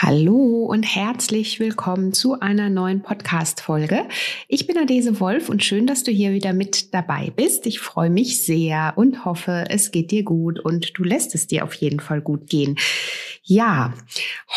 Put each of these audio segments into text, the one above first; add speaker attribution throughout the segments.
Speaker 1: Hallo und herzlich willkommen zu einer neuen Podcast-Folge. Ich bin Adese Wolf und schön, dass du hier wieder mit dabei bist. Ich freue mich sehr und hoffe, es geht dir gut und du lässt es dir auf jeden Fall gut gehen. Ja,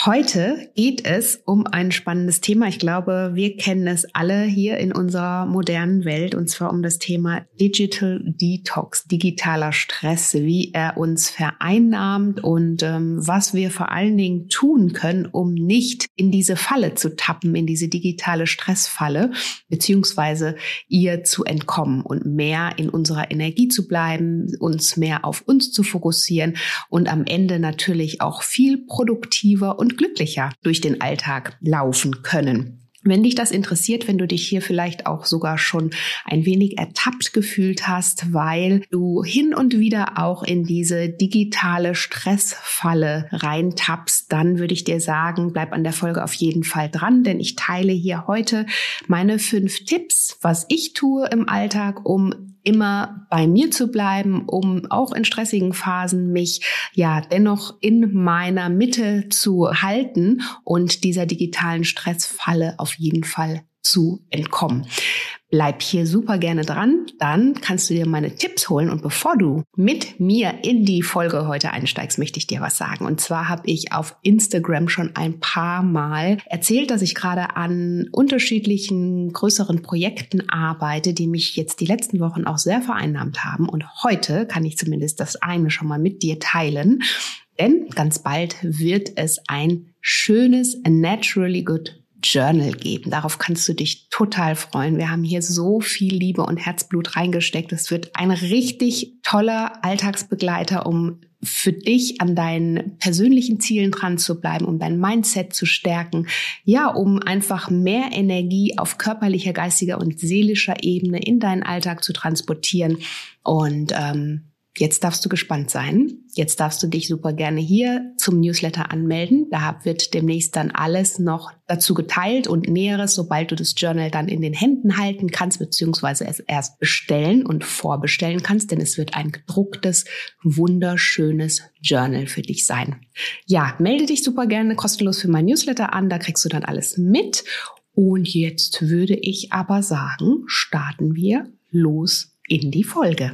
Speaker 1: heute geht es um ein spannendes Thema. Ich glaube, wir kennen es alle hier in unserer modernen Welt und zwar um das Thema Digital Detox, digitaler Stress, wie er uns vereinnahmt und ähm, was wir vor allen Dingen tun können, um nicht in diese Falle zu tappen, in diese digitale Stressfalle, beziehungsweise ihr zu entkommen und mehr in unserer Energie zu bleiben, uns mehr auf uns zu fokussieren und am Ende natürlich auch viel produktiver und glücklicher durch den Alltag laufen können. Wenn dich das interessiert, wenn du dich hier vielleicht auch sogar schon ein wenig ertappt gefühlt hast, weil du hin und wieder auch in diese digitale Stressfalle reintappst, dann würde ich dir sagen, bleib an der Folge auf jeden Fall dran, denn ich teile hier heute meine fünf Tipps, was ich tue im Alltag, um immer bei mir zu bleiben, um auch in stressigen Phasen mich ja dennoch in meiner Mitte zu halten und dieser digitalen Stressfalle auf jeden Fall zu entkommen. Bleib hier super gerne dran, dann kannst du dir meine Tipps holen. Und bevor du mit mir in die Folge heute einsteigst, möchte ich dir was sagen. Und zwar habe ich auf Instagram schon ein paar Mal erzählt, dass ich gerade an unterschiedlichen größeren Projekten arbeite, die mich jetzt die letzten Wochen auch sehr vereinnahmt haben. Und heute kann ich zumindest das eine schon mal mit dir teilen. Denn ganz bald wird es ein schönes Naturally Good Journal geben. Darauf kannst du dich total freuen. Wir haben hier so viel Liebe und Herzblut reingesteckt. Es wird ein richtig toller Alltagsbegleiter, um für dich an deinen persönlichen Zielen dran zu bleiben, um dein Mindset zu stärken, ja, um einfach mehr Energie auf körperlicher, geistiger und seelischer Ebene in deinen Alltag zu transportieren. Und ähm, Jetzt darfst du gespannt sein. Jetzt darfst du dich super gerne hier zum Newsletter anmelden. Da wird demnächst dann alles noch dazu geteilt und Näheres, sobald du das Journal dann in den Händen halten kannst, beziehungsweise es erst bestellen und vorbestellen kannst, denn es wird ein gedrucktes, wunderschönes Journal für dich sein. Ja, melde dich super gerne kostenlos für mein Newsletter an. Da kriegst du dann alles mit. Und jetzt würde ich aber sagen, starten wir los in die Folge.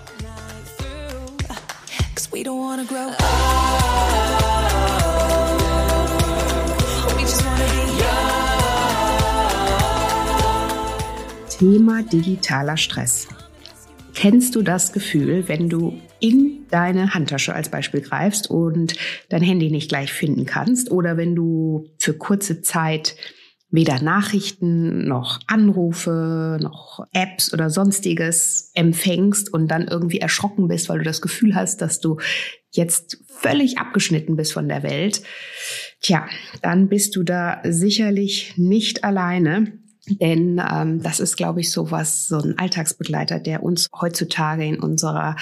Speaker 1: We don't wanna grow up. Thema digitaler Stress. Kennst du das Gefühl, wenn du in deine Handtasche als Beispiel greifst und dein Handy nicht gleich finden kannst oder wenn du für kurze Zeit weder Nachrichten noch Anrufe noch Apps oder sonstiges empfängst und dann irgendwie erschrocken bist, weil du das Gefühl hast, dass du jetzt völlig abgeschnitten bist von der Welt, tja, dann bist du da sicherlich nicht alleine. Denn ähm, das ist, glaube ich, so was, so ein Alltagsbegleiter, der uns heutzutage in unserer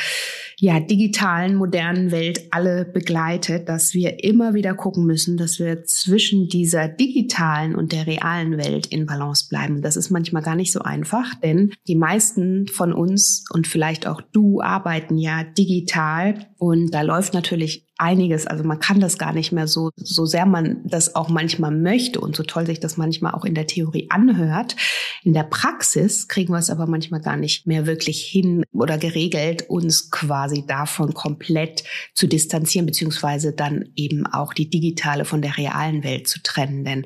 Speaker 1: ja, digitalen, modernen Welt alle begleitet, dass wir immer wieder gucken müssen, dass wir zwischen dieser digitalen und der realen Welt in Balance bleiben. Das ist manchmal gar nicht so einfach, denn die meisten von uns und vielleicht auch du arbeiten ja digital und da läuft natürlich einiges. Also man kann das gar nicht mehr so, so sehr man das auch manchmal möchte und so toll sich das manchmal auch in der Theorie anhört. In der Praxis kriegen wir es aber manchmal gar nicht mehr wirklich hin oder geregelt, uns quasi davon komplett zu distanzieren, beziehungsweise dann eben auch die digitale von der realen Welt zu trennen. Denn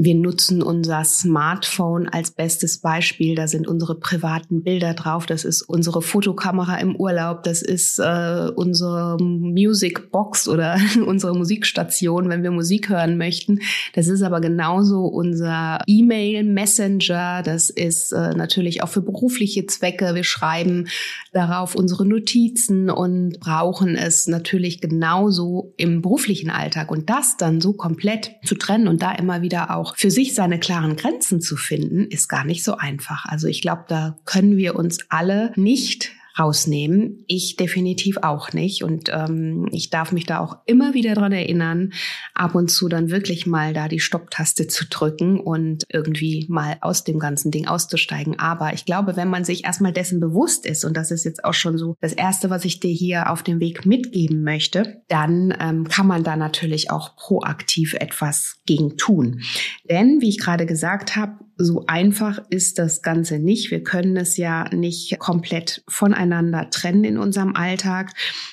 Speaker 1: Wir nutzen unser Smartphone als bestes Beispiel. Da sind unsere privaten Bilder drauf. Das ist unsere Fotokamera im Urlaub. Das ist äh, unsere Musicbox oder unsere Musikstation, wenn wir Musik hören möchten. Das ist aber genauso unser E-Mail-Messenger. Das ist äh, natürlich auch für berufliche Zwecke. Wir schreiben darauf unsere Notizen und brauchen es natürlich genauso im beruflichen Alltag. Und das dann so komplett zu trennen und da immer wieder auch für sich seine klaren Grenzen zu finden, ist gar nicht so einfach. Also ich glaube, da können wir uns alle nicht rausnehmen. Ich definitiv auch nicht. Und ähm, ich darf mich da auch immer wieder dran erinnern, ab und zu dann wirklich mal da die Stopptaste zu drücken und irgendwie mal aus dem ganzen Ding auszusteigen. Aber ich glaube, wenn man sich erstmal dessen bewusst ist, und das ist jetzt auch schon so das Erste, was ich dir hier auf dem Weg mitgeben möchte, dann ähm, kann man da natürlich auch proaktiv etwas gegen tun. Denn, wie ich gerade gesagt habe, so einfach ist das Ganze nicht. Wir können es ja nicht komplett voneinander trennen in unserem Alltag.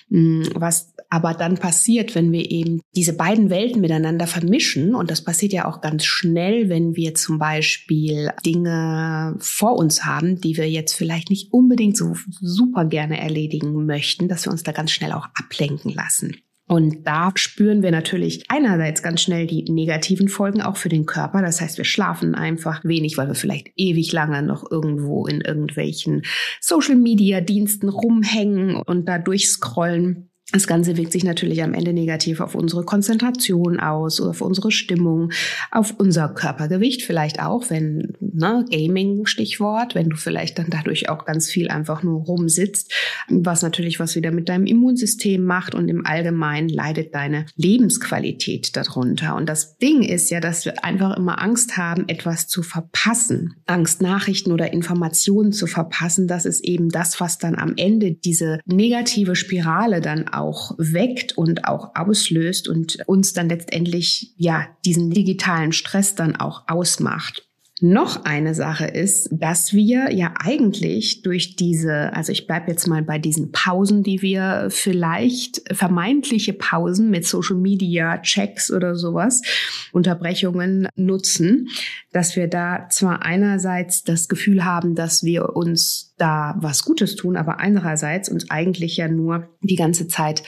Speaker 1: Hm, was aber dann passiert, wenn wir eben diese beiden Welten miteinander vermischen, und das passiert ja auch ganz schnell, wenn wir zum Beispiel Dinge vor uns haben, die wir jetzt vielleicht nicht unbedingt so super gerne erledigen möchten, dass wir uns da ganz schnell auch ablenken lassen. Und da spüren wir natürlich einerseits ganz schnell die negativen Folgen auch für den Körper. Das heißt, wir schlafen einfach wenig, weil wir vielleicht ewig lange noch irgendwo in irgendwelchen Social-Media-Diensten rumhängen und da durchscrollen. Das Ganze wirkt sich natürlich am Ende negativ auf unsere Konzentration aus, auf unsere Stimmung, auf unser Körpergewicht vielleicht auch, wenn, ne, Gaming Stichwort, wenn du vielleicht dann dadurch auch ganz viel einfach nur rumsitzt, was natürlich was wieder mit deinem Immunsystem macht und im Allgemeinen leidet deine Lebensqualität darunter. Und das Ding ist ja, dass wir einfach immer Angst haben, etwas zu verpassen. Angst, Nachrichten oder Informationen zu verpassen. Das ist eben das, was dann am Ende diese negative Spirale dann auch weckt und auch auslöst und uns dann letztendlich ja diesen digitalen Stress dann auch ausmacht. Noch eine Sache ist, dass wir ja eigentlich durch diese, also ich bleibe jetzt mal bei diesen Pausen, die wir vielleicht vermeintliche Pausen mit Social Media Checks oder sowas, Unterbrechungen nutzen, dass wir da zwar einerseits das Gefühl haben, dass wir uns da was Gutes tun, aber andererseits uns eigentlich ja nur die ganze Zeit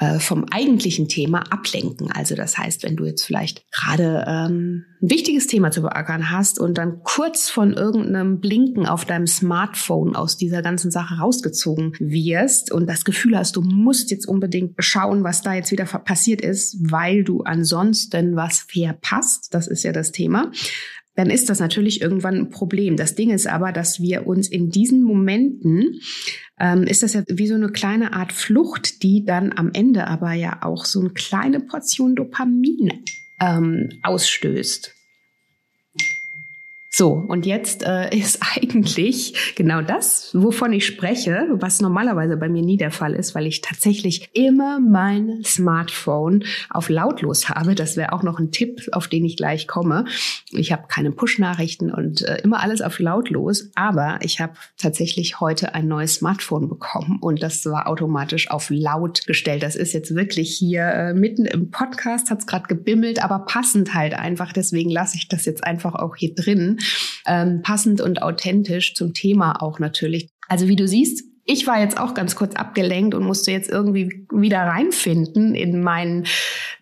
Speaker 1: äh, vom eigentlichen Thema ablenken. Also das heißt, wenn du jetzt vielleicht gerade ähm, ein wichtiges Thema zu beackern hast und dann kurz von irgendeinem Blinken auf deinem Smartphone aus dieser ganzen Sache rausgezogen wirst und das Gefühl hast, du musst jetzt unbedingt schauen, was da jetzt wieder passiert ist, weil du ansonsten was verpasst. Das ist ja das Thema dann ist das natürlich irgendwann ein Problem. Das Ding ist aber, dass wir uns in diesen Momenten, ähm, ist das ja wie so eine kleine Art Flucht, die dann am Ende aber ja auch so eine kleine Portion Dopamin ähm, ausstößt. So, und jetzt äh, ist eigentlich genau das, wovon ich spreche, was normalerweise bei mir nie der Fall ist, weil ich tatsächlich immer mein Smartphone auf lautlos habe. Das wäre auch noch ein Tipp, auf den ich gleich komme. Ich habe keine Push-Nachrichten und äh, immer alles auf lautlos, aber ich habe tatsächlich heute ein neues Smartphone bekommen und das war automatisch auf laut gestellt. Das ist jetzt wirklich hier äh, mitten im Podcast, hat es gerade gebimmelt, aber passend halt einfach. Deswegen lasse ich das jetzt einfach auch hier drin ähm, passend und authentisch zum Thema auch natürlich. Also wie du siehst, ich war jetzt auch ganz kurz abgelenkt und musste jetzt irgendwie wieder reinfinden in meinen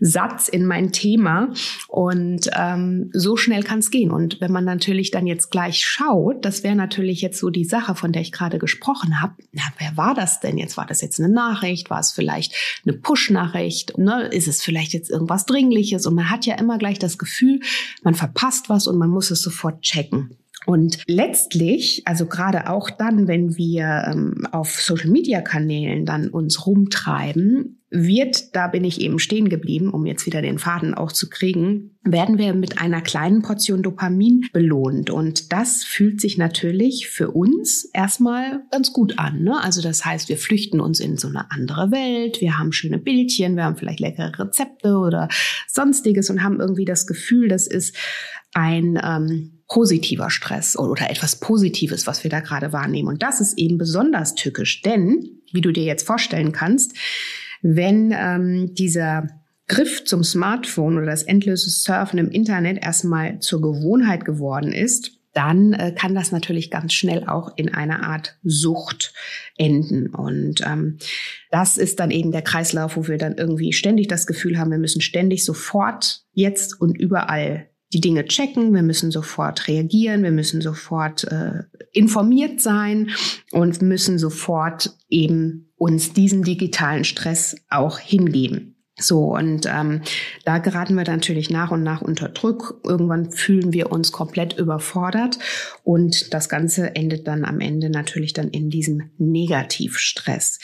Speaker 1: Satz, in mein Thema. Und ähm, so schnell kann es gehen. Und wenn man natürlich dann jetzt gleich schaut, das wäre natürlich jetzt so die Sache, von der ich gerade gesprochen habe. Na, wer war das denn jetzt? War das jetzt eine Nachricht? War es vielleicht eine Push-Nachricht? Ne? Ist es vielleicht jetzt irgendwas Dringliches? Und man hat ja immer gleich das Gefühl, man verpasst was und man muss es sofort checken. Und letztlich, also gerade auch dann, wenn wir ähm, auf Social-Media-Kanälen dann uns rumtreiben, wird, da bin ich eben stehen geblieben, um jetzt wieder den Faden auch zu kriegen, werden wir mit einer kleinen Portion Dopamin belohnt. Und das fühlt sich natürlich für uns erstmal ganz gut an. Ne? Also das heißt, wir flüchten uns in so eine andere Welt, wir haben schöne Bildchen, wir haben vielleicht leckere Rezepte oder sonstiges und haben irgendwie das Gefühl, das ist ein ähm, positiver Stress oder etwas Positives, was wir da gerade wahrnehmen. Und das ist eben besonders tückisch, denn, wie du dir jetzt vorstellen kannst, wenn ähm, dieser Griff zum Smartphone oder das endlose Surfen im Internet erstmal zur Gewohnheit geworden ist, dann äh, kann das natürlich ganz schnell auch in einer Art Sucht enden. Und ähm, das ist dann eben der Kreislauf, wo wir dann irgendwie ständig das Gefühl haben, wir müssen ständig sofort jetzt und überall die Dinge checken, wir müssen sofort reagieren, wir müssen sofort äh, informiert sein und müssen sofort eben uns diesem digitalen Stress auch hingeben. So, und ähm, da geraten wir natürlich nach und nach unter Druck. Irgendwann fühlen wir uns komplett überfordert und das Ganze endet dann am Ende natürlich dann in diesem Negativstress.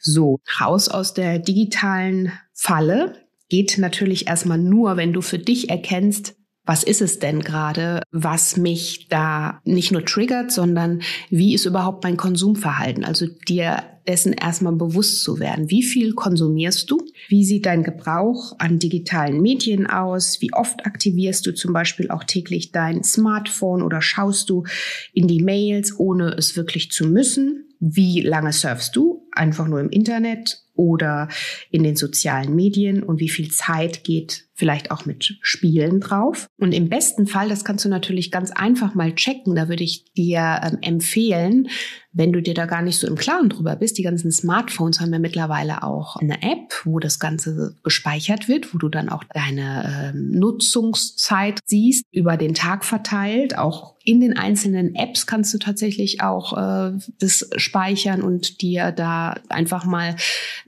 Speaker 1: So, raus aus der digitalen Falle geht natürlich erstmal nur, wenn du für dich erkennst, was ist es denn gerade, was mich da nicht nur triggert, sondern wie ist überhaupt mein Konsumverhalten? Also dir dessen erstmal bewusst zu werden. Wie viel konsumierst du? Wie sieht dein Gebrauch an digitalen Medien aus? Wie oft aktivierst du zum Beispiel auch täglich dein Smartphone oder schaust du in die Mails, ohne es wirklich zu müssen? Wie lange surfst du? Einfach nur im Internet oder in den sozialen Medien und wie viel Zeit geht vielleicht auch mit Spielen drauf. Und im besten Fall, das kannst du natürlich ganz einfach mal checken, da würde ich dir ähm, empfehlen, wenn du dir da gar nicht so im Klaren drüber bist, die ganzen Smartphones haben ja mittlerweile auch eine App, wo das Ganze gespeichert wird, wo du dann auch deine ähm, Nutzungszeit siehst, über den Tag verteilt. Auch in den einzelnen Apps kannst du tatsächlich auch äh, das speichern und dir da einfach mal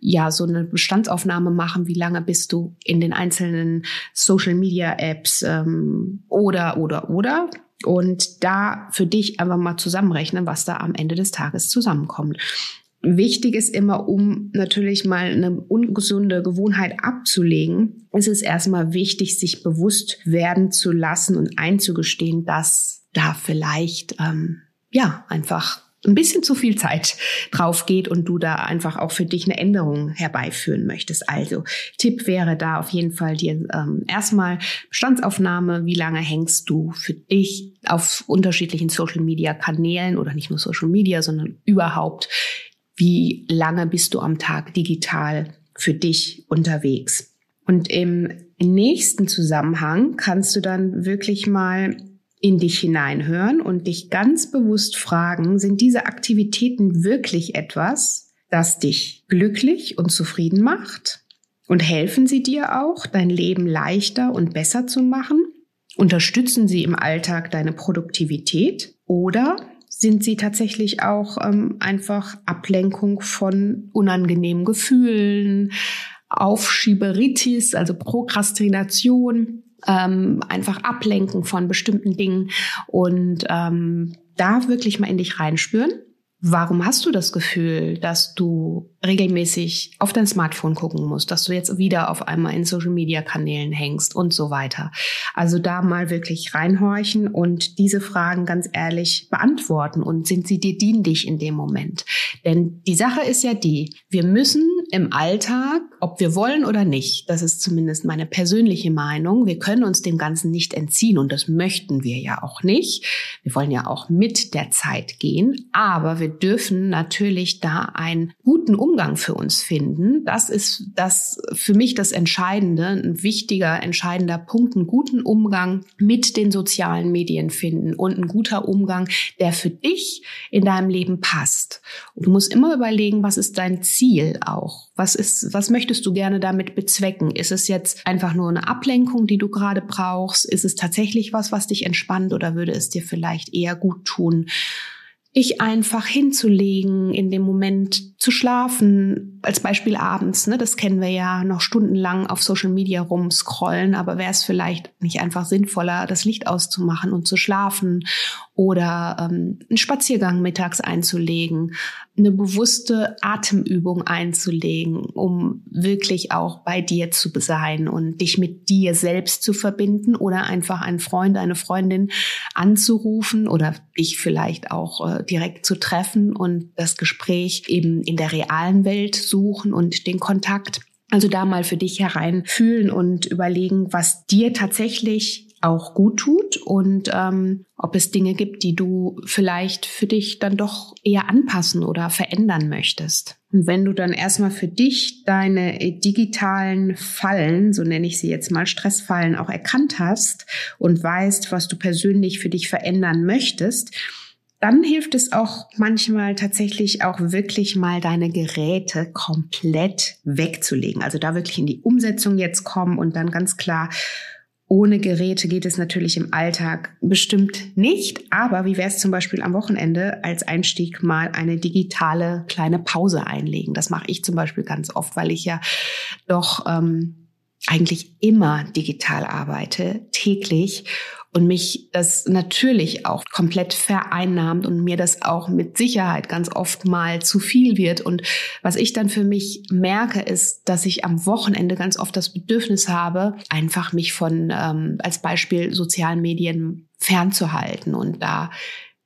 Speaker 1: ja so eine Bestandsaufnahme machen, wie lange bist du in den einzelnen Social Media Apps ähm, oder oder oder und da für dich einfach mal zusammenrechnen, was da am Ende des Tages zusammenkommt. Wichtig ist immer, um natürlich mal eine ungesunde Gewohnheit abzulegen, ist es erstmal wichtig, sich bewusst werden zu lassen und einzugestehen, dass da vielleicht ähm, ja einfach ein bisschen zu viel Zeit drauf geht und du da einfach auch für dich eine Änderung herbeiführen möchtest. Also Tipp wäre da auf jeden Fall dir ähm, erstmal Bestandsaufnahme, wie lange hängst du für dich auf unterschiedlichen Social Media Kanälen oder nicht nur Social Media, sondern überhaupt, wie lange bist du am Tag digital für dich unterwegs. Und im nächsten Zusammenhang kannst du dann wirklich mal in dich hineinhören und dich ganz bewusst fragen, sind diese Aktivitäten wirklich etwas, das dich glücklich und zufrieden macht? Und helfen sie dir auch, dein Leben leichter und besser zu machen? Unterstützen sie im Alltag deine Produktivität? Oder sind sie tatsächlich auch ähm, einfach Ablenkung von unangenehmen Gefühlen, Aufschieberitis, also Prokrastination, ähm, einfach ablenken von bestimmten Dingen und ähm, da wirklich mal in dich reinspüren. Warum hast du das Gefühl, dass du regelmäßig auf dein Smartphone gucken musst, dass du jetzt wieder auf einmal in Social Media Kanälen hängst und so weiter. Also da mal wirklich reinhorchen und diese Fragen ganz ehrlich beantworten und sind sie dir dienlich in dem Moment? Denn die Sache ist ja die, wir müssen im Alltag, ob wir wollen oder nicht, das ist zumindest meine persönliche Meinung, wir können uns dem Ganzen nicht entziehen und das möchten wir ja auch nicht. Wir wollen ja auch mit der Zeit gehen, aber wir dürfen natürlich da einen guten Umgang für uns finden. Das ist das für mich das Entscheidende, ein wichtiger, entscheidender Punkt, einen guten Umgang mit den sozialen Medien finden und ein guter Umgang, der für dich in deinem Leben passt. Und du musst immer überlegen, was ist dein Ziel auch? Was ist, was möchtest du gerne damit bezwecken? Ist es jetzt einfach nur eine Ablenkung, die du gerade brauchst? Ist es tatsächlich was, was dich entspannt oder würde es dir vielleicht eher gut tun? Ich einfach hinzulegen, in dem Moment zu schlafen, als Beispiel abends, ne, das kennen wir ja noch stundenlang auf Social Media rumscrollen, aber wäre es vielleicht nicht einfach sinnvoller, das Licht auszumachen und zu schlafen oder ähm, einen Spaziergang mittags einzulegen, eine bewusste Atemübung einzulegen, um wirklich auch bei dir zu sein und dich mit dir selbst zu verbinden oder einfach einen Freund, eine Freundin anzurufen oder dich vielleicht auch äh, direkt zu treffen und das Gespräch eben in der realen Welt suchen und den Kontakt. Also da mal für dich hereinfühlen und überlegen, was dir tatsächlich auch gut tut und ähm, ob es Dinge gibt, die du vielleicht für dich dann doch eher anpassen oder verändern möchtest. Und wenn du dann erstmal für dich deine digitalen Fallen, so nenne ich sie jetzt mal Stressfallen, auch erkannt hast und weißt, was du persönlich für dich verändern möchtest, dann hilft es auch manchmal tatsächlich auch wirklich mal deine Geräte komplett wegzulegen. Also da wirklich in die Umsetzung jetzt kommen und dann ganz klar ohne Geräte geht es natürlich im Alltag bestimmt nicht. Aber wie wäre es zum Beispiel am Wochenende als Einstieg mal eine digitale kleine Pause einlegen? Das mache ich zum Beispiel ganz oft, weil ich ja doch ähm, eigentlich immer digital arbeite, täglich und mich das natürlich auch komplett vereinnahmt und mir das auch mit Sicherheit ganz oft mal zu viel wird. Und was ich dann für mich merke, ist, dass ich am Wochenende ganz oft das Bedürfnis habe, einfach mich von ähm, als Beispiel sozialen Medien fernzuhalten und da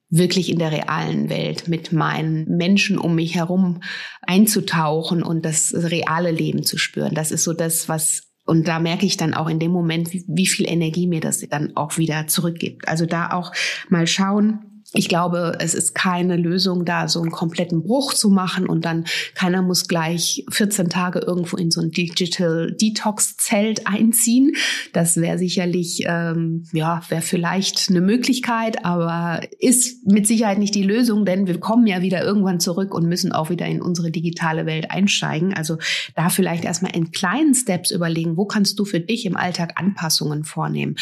Speaker 1: wirklich in der realen Welt mit meinen Menschen um mich herum einzutauchen und das reale Leben zu spüren. Das ist so das, was und da merke ich dann auch in dem Moment, wie, wie viel Energie mir das dann auch wieder zurückgibt. Also da auch mal schauen, ich glaube, es ist keine Lösung, da so einen kompletten Bruch zu machen und dann keiner muss gleich 14 Tage irgendwo in so ein Digital Detox Zelt einziehen. Das wäre sicherlich, ähm, ja, wäre vielleicht eine Möglichkeit, aber ist mit Sicherheit nicht die Lösung, denn wir kommen ja wieder irgendwann zurück und müssen auch wieder in unsere digitale Welt einsteigen. Also da vielleicht erstmal in kleinen Steps überlegen, wo kannst du für dich im Alltag Anpassungen vornehmen?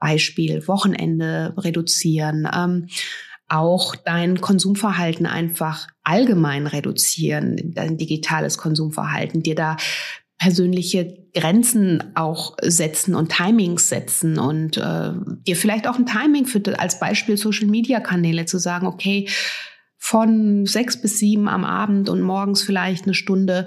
Speaker 1: Beispiel Wochenende reduzieren. Ähm, auch dein Konsumverhalten einfach allgemein reduzieren, dein digitales Konsumverhalten, dir da persönliche Grenzen auch setzen und Timings setzen und äh, dir vielleicht auch ein Timing für als Beispiel Social Media Kanäle zu sagen, okay, von sechs bis sieben am Abend und morgens vielleicht eine Stunde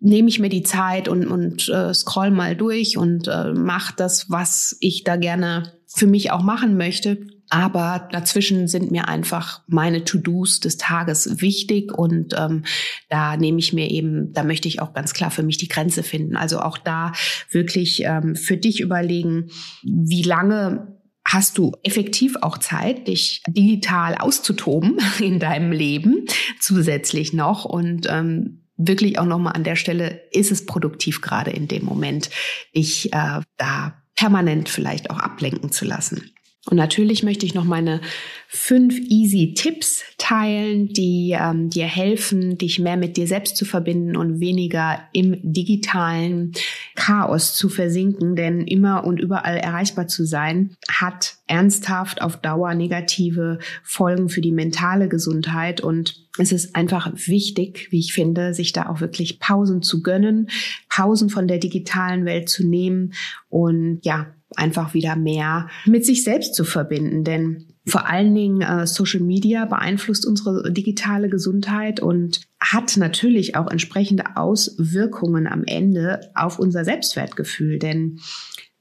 Speaker 1: nehme ich mir die Zeit und, und äh, scroll mal durch und äh, mache das, was ich da gerne für mich auch machen möchte. Aber dazwischen sind mir einfach meine To-Dos des Tages wichtig und ähm, da nehme ich mir eben, da möchte ich auch ganz klar für mich die Grenze finden. Also auch da wirklich ähm, für dich überlegen, wie lange hast du effektiv auch Zeit, dich digital auszutoben in deinem Leben zusätzlich noch und ähm, wirklich auch nochmal an der Stelle, ist es produktiv gerade in dem Moment, dich äh, da permanent vielleicht auch ablenken zu lassen. Und natürlich möchte ich noch meine fünf easy Tipps teilen, die ähm, dir helfen, dich mehr mit dir selbst zu verbinden und weniger im digitalen Chaos zu versinken. Denn immer und überall erreichbar zu sein, hat ernsthaft auf Dauer negative Folgen für die mentale Gesundheit. Und es ist einfach wichtig, wie ich finde, sich da auch wirklich Pausen zu gönnen, Pausen von der digitalen Welt zu nehmen und ja, einfach wieder mehr mit sich selbst zu verbinden. Denn vor allen Dingen äh, Social Media beeinflusst unsere digitale Gesundheit und hat natürlich auch entsprechende Auswirkungen am Ende auf unser Selbstwertgefühl. Denn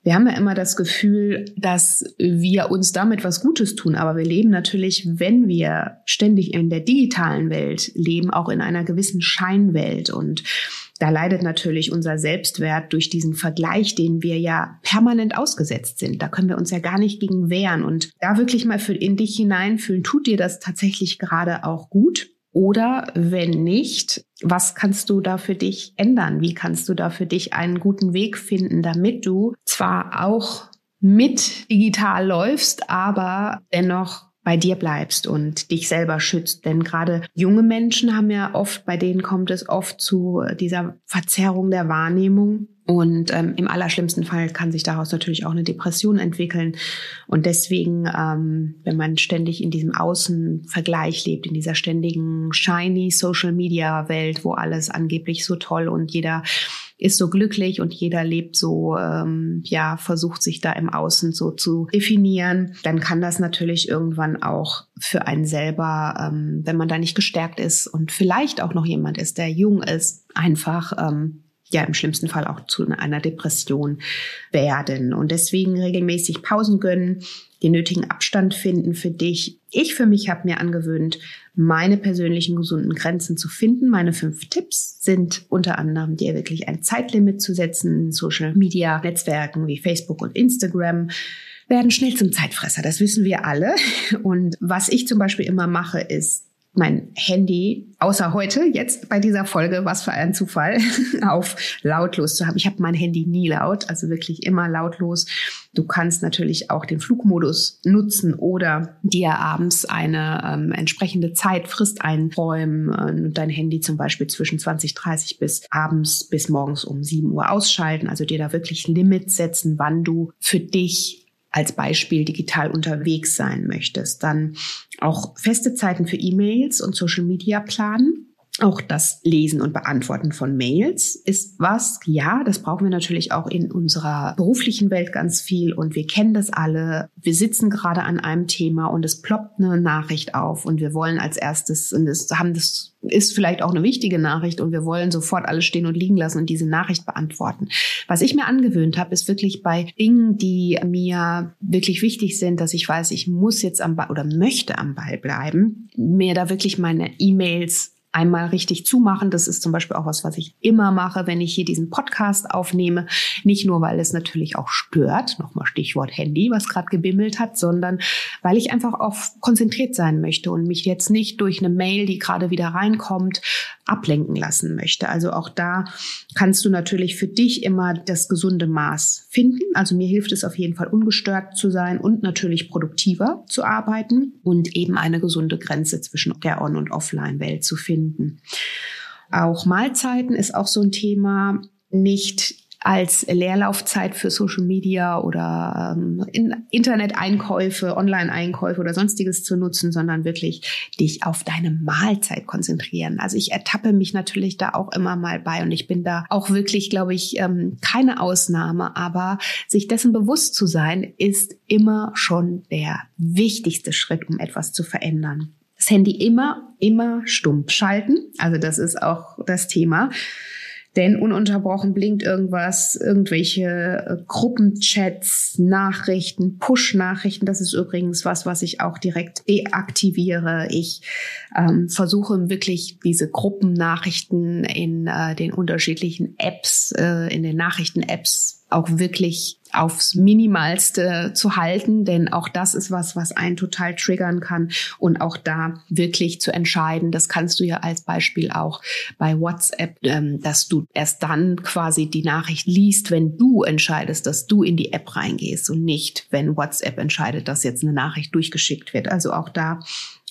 Speaker 1: wir haben ja immer das Gefühl, dass wir uns damit was Gutes tun, aber wir leben natürlich, wenn wir ständig in der digitalen Welt leben, auch in einer gewissen Scheinwelt und da leidet natürlich unser Selbstwert durch diesen Vergleich, den wir ja permanent ausgesetzt sind. Da können wir uns ja gar nicht gegen wehren. Und da wirklich mal für in dich hineinfühlen, tut dir das tatsächlich gerade auch gut? Oder wenn nicht, was kannst du da für dich ändern? Wie kannst du da für dich einen guten Weg finden, damit du zwar auch mit digital läufst, aber dennoch bei dir bleibst und dich selber schützt. Denn gerade junge Menschen haben ja oft, bei denen kommt es oft zu dieser Verzerrung der Wahrnehmung. Und ähm, im allerschlimmsten Fall kann sich daraus natürlich auch eine Depression entwickeln. Und deswegen, ähm, wenn man ständig in diesem Außenvergleich lebt, in dieser ständigen shiny Social Media Welt, wo alles angeblich so toll und jeder ist so glücklich und jeder lebt so, ähm, ja, versucht sich da im Außen so zu definieren, dann kann das natürlich irgendwann auch für einen selber, ähm, wenn man da nicht gestärkt ist und vielleicht auch noch jemand ist, der jung ist, einfach ähm, ja im schlimmsten Fall auch zu einer Depression werden. Und deswegen regelmäßig Pausen gönnen, den nötigen Abstand finden für dich. Ich für mich habe mir angewöhnt, meine persönlichen gesunden Grenzen zu finden. Meine fünf Tipps sind unter anderem, dir wirklich ein Zeitlimit zu setzen in Social Media Netzwerken wie Facebook und Instagram werden schnell zum Zeitfresser. Das wissen wir alle. Und was ich zum Beispiel immer mache, ist mein Handy, außer heute, jetzt bei dieser Folge, was für ein Zufall, auf lautlos zu haben. Ich habe mein Handy nie laut, also wirklich immer lautlos. Du kannst natürlich auch den Flugmodus nutzen oder dir abends eine ähm, entsprechende Zeitfrist einräumen äh, und dein Handy zum Beispiel zwischen 20.30 bis abends bis morgens um 7 Uhr ausschalten. Also dir da wirklich Limits setzen, wann du für dich als Beispiel digital unterwegs sein möchtest, dann auch feste Zeiten für E-Mails und Social Media planen. Auch das Lesen und Beantworten von Mails ist was, ja, das brauchen wir natürlich auch in unserer beruflichen Welt ganz viel und wir kennen das alle. Wir sitzen gerade an einem Thema und es ploppt eine Nachricht auf und wir wollen als erstes und es haben das ist vielleicht auch eine wichtige Nachricht und wir wollen sofort alles stehen und liegen lassen und diese Nachricht beantworten. Was ich mir angewöhnt habe, ist wirklich bei Dingen, die mir wirklich wichtig sind, dass ich weiß, ich muss jetzt am Ball oder möchte am Ball bleiben, mir da wirklich meine E-Mails einmal richtig zumachen. Das ist zum Beispiel auch was, was ich immer mache, wenn ich hier diesen Podcast aufnehme. Nicht nur, weil es natürlich auch stört, nochmal Stichwort Handy, was gerade gebimmelt hat, sondern weil ich einfach auf konzentriert sein möchte und mich jetzt nicht durch eine Mail, die gerade wieder reinkommt, ablenken lassen möchte. Also auch da kannst du natürlich für dich immer das gesunde Maß finden. Also mir hilft es auf jeden Fall ungestört zu sein und natürlich produktiver zu arbeiten und eben eine gesunde Grenze zwischen der On- und Offline-Welt zu finden. Auch Mahlzeiten ist auch so ein Thema. Nicht als Leerlaufzeit für Social Media oder ähm, in Internet-Einkäufe, Online-Einkäufe oder sonstiges zu nutzen, sondern wirklich dich auf deine Mahlzeit konzentrieren. Also ich ertappe mich natürlich da auch immer mal bei und ich bin da auch wirklich, glaube ich, ähm, keine Ausnahme, aber sich dessen bewusst zu sein, ist immer schon der wichtigste Schritt, um etwas zu verändern. Das Handy immer, immer stumm schalten. Also das ist auch das Thema. Denn ununterbrochen blinkt irgendwas, irgendwelche äh, Gruppenchats, Nachrichten, Push-Nachrichten. Das ist übrigens was, was ich auch direkt deaktiviere. Ich ähm, versuche wirklich diese Gruppennachrichten in äh, den unterschiedlichen Apps, äh, in den Nachrichten-Apps auch wirklich aufs Minimalste zu halten, denn auch das ist was, was einen total triggern kann und auch da wirklich zu entscheiden. Das kannst du ja als Beispiel auch bei WhatsApp, ähm, dass du erst dann quasi die Nachricht liest, wenn du entscheidest, dass du in die App reingehst und nicht, wenn WhatsApp entscheidet, dass jetzt eine Nachricht durchgeschickt wird. Also auch da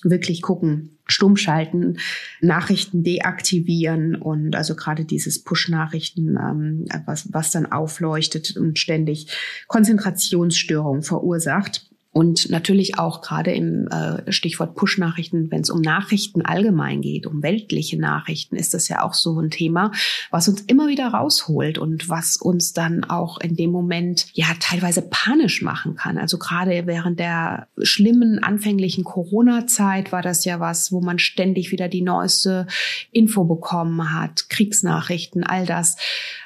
Speaker 1: wirklich gucken, stumm schalten, Nachrichten deaktivieren und also gerade dieses Push-Nachrichten, ähm, was, was dann aufleuchtet und ständig Konzentrationsstörungen verursacht. Und natürlich auch gerade im äh, Stichwort Push-Nachrichten, wenn es um Nachrichten allgemein geht, um weltliche Nachrichten, ist das ja auch so ein Thema, was uns immer wieder rausholt und was uns dann auch in dem Moment ja teilweise panisch machen kann. Also gerade während der schlimmen anfänglichen Corona-Zeit war das ja was, wo man ständig wieder die neueste Info bekommen hat, Kriegsnachrichten, all das.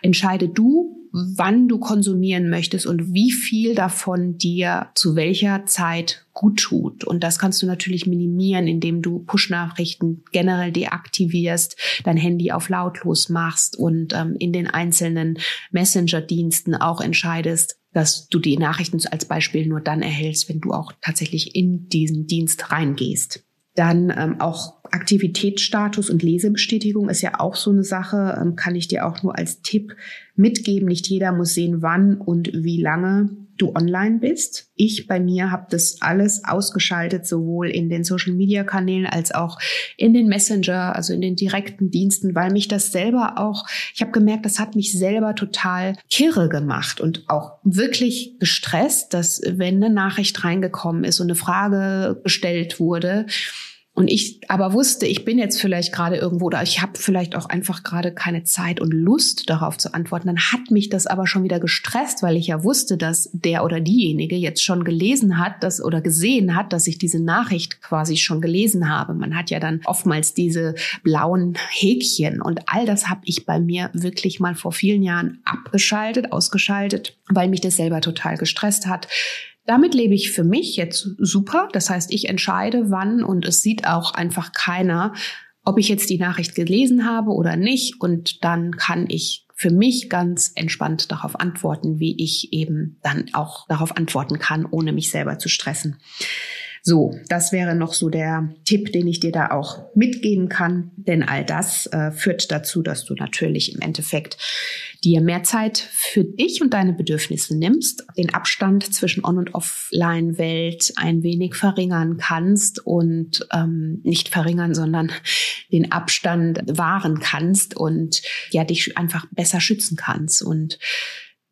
Speaker 1: Entscheide du, wann du konsumieren möchtest und wie viel davon dir zu welcher Zeit gut tut. Und das kannst du natürlich minimieren, indem du Push-Nachrichten generell deaktivierst, dein Handy auf lautlos machst und ähm, in den einzelnen Messenger-Diensten auch entscheidest, dass du die Nachrichten als Beispiel nur dann erhältst, wenn du auch tatsächlich in diesen Dienst reingehst. Dann ähm, auch Aktivitätsstatus und Lesebestätigung ist ja auch so eine Sache, ähm, kann ich dir auch nur als Tipp mitgeben. Nicht jeder muss sehen, wann und wie lange du online bist. Ich bei mir habe das alles ausgeschaltet, sowohl in den Social-Media-Kanälen als auch in den Messenger, also in den direkten Diensten, weil mich das selber auch, ich habe gemerkt, das hat mich selber total kirre gemacht und auch wirklich gestresst, dass wenn eine Nachricht reingekommen ist und eine Frage gestellt wurde, und ich aber wusste, ich bin jetzt vielleicht gerade irgendwo oder ich habe vielleicht auch einfach gerade keine Zeit und Lust darauf zu antworten, dann hat mich das aber schon wieder gestresst, weil ich ja wusste, dass der oder diejenige jetzt schon gelesen hat, dass oder gesehen hat, dass ich diese Nachricht quasi schon gelesen habe. Man hat ja dann oftmals diese blauen Häkchen. Und all das habe ich bei mir wirklich mal vor vielen Jahren abgeschaltet, ausgeschaltet, weil mich das selber total gestresst hat damit lebe ich für mich jetzt super. Das heißt, ich entscheide, wann und es sieht auch einfach keiner, ob ich jetzt die Nachricht gelesen habe oder nicht. Und dann kann ich für mich ganz entspannt darauf antworten, wie ich eben dann auch darauf antworten kann, ohne mich selber zu stressen. So, das wäre noch so der Tipp, den ich dir da auch mitgeben kann. Denn all das äh, führt dazu, dass du natürlich im Endeffekt dir mehr Zeit für dich und deine Bedürfnisse nimmst, den Abstand zwischen On- und Offline-Welt ein wenig verringern kannst und ähm, nicht verringern, sondern den Abstand wahren kannst und ja dich einfach besser schützen kannst und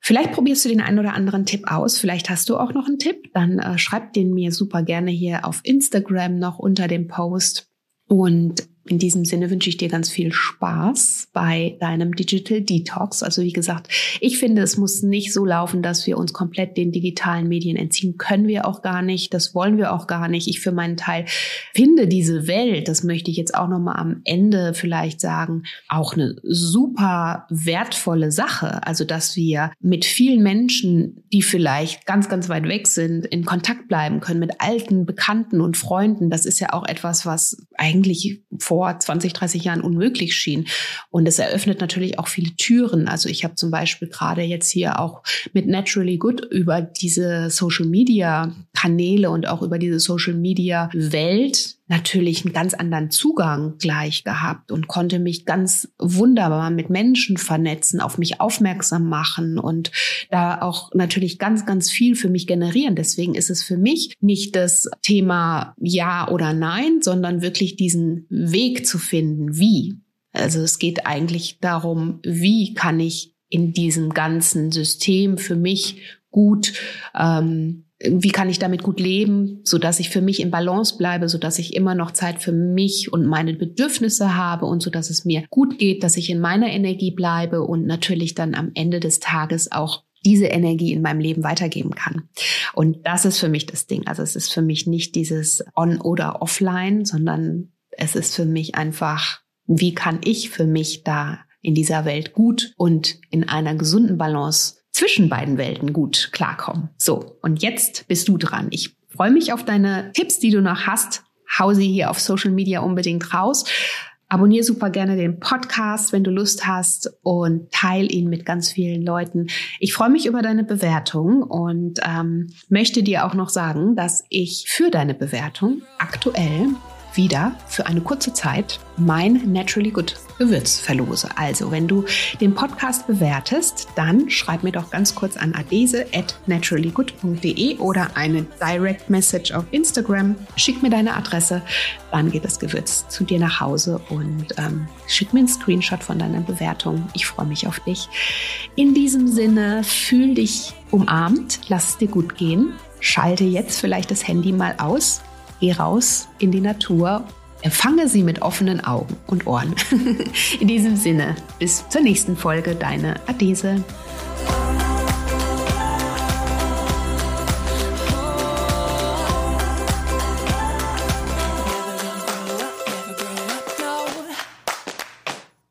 Speaker 1: Vielleicht probierst du den einen oder anderen Tipp aus. Vielleicht hast du auch noch einen Tipp. Dann äh, schreib den mir super gerne hier auf Instagram noch unter dem Post. Und in diesem Sinne wünsche ich dir ganz viel Spaß bei deinem Digital Detox. Also wie gesagt, ich finde, es muss nicht so laufen, dass wir uns komplett den digitalen Medien entziehen. Können wir auch gar nicht. Das wollen wir auch gar nicht. Ich für meinen Teil finde diese Welt, das möchte ich jetzt auch nochmal am Ende vielleicht sagen, auch eine super wertvolle Sache. Also, dass wir mit vielen Menschen, die vielleicht ganz, ganz weit weg sind, in Kontakt bleiben können mit alten Bekannten und Freunden. Das ist ja auch etwas, was eigentlich vor 20, 30 Jahren unmöglich schien. Und es eröffnet natürlich auch viele Türen. Also ich habe zum Beispiel gerade jetzt hier auch mit Naturally Good über diese Social Media Kanäle und auch über diese Social Media Welt natürlich einen ganz anderen Zugang gleich gehabt und konnte mich ganz wunderbar mit Menschen vernetzen, auf mich aufmerksam machen und da auch natürlich ganz, ganz viel für mich generieren. Deswegen ist es für mich nicht das Thema Ja oder Nein, sondern wirklich diesen Weg zu finden, wie. Also es geht eigentlich darum, wie kann ich in diesem ganzen System für mich gut ähm, wie kann ich damit gut leben, so dass ich für mich im Balance bleibe, so dass ich immer noch Zeit für mich und meine Bedürfnisse habe und so dass es mir gut geht, dass ich in meiner Energie bleibe und natürlich dann am Ende des Tages auch diese Energie in meinem Leben weitergeben kann. Und das ist für mich das Ding. Also es ist für mich nicht dieses On oder Offline, sondern es ist für mich einfach, wie kann ich für mich da in dieser Welt gut und in einer gesunden Balance zwischen beiden Welten gut klarkommen. So, und jetzt bist du dran. Ich freue mich auf deine Tipps, die du noch hast. Hau sie hier auf Social Media unbedingt raus. Abonnier super gerne den Podcast, wenn du Lust hast und teile ihn mit ganz vielen Leuten. Ich freue mich über deine Bewertung und ähm, möchte dir auch noch sagen, dass ich für deine Bewertung aktuell wieder für eine kurze Zeit mein Naturally Good Gewürz verlose. Also, wenn du den Podcast bewertest, dann schreib mir doch ganz kurz an adese at naturallygood.de oder eine Direct Message auf Instagram. Schick mir deine Adresse, dann geht das Gewürz zu dir nach Hause und ähm, schick mir einen Screenshot von deiner Bewertung. Ich freue mich auf dich. In diesem Sinne, fühl dich umarmt, lass es dir gut gehen. Schalte jetzt vielleicht das Handy mal aus Geh raus in die Natur, empfange sie mit offenen Augen und Ohren. in diesem Sinne, bis zur nächsten Folge, deine Adese.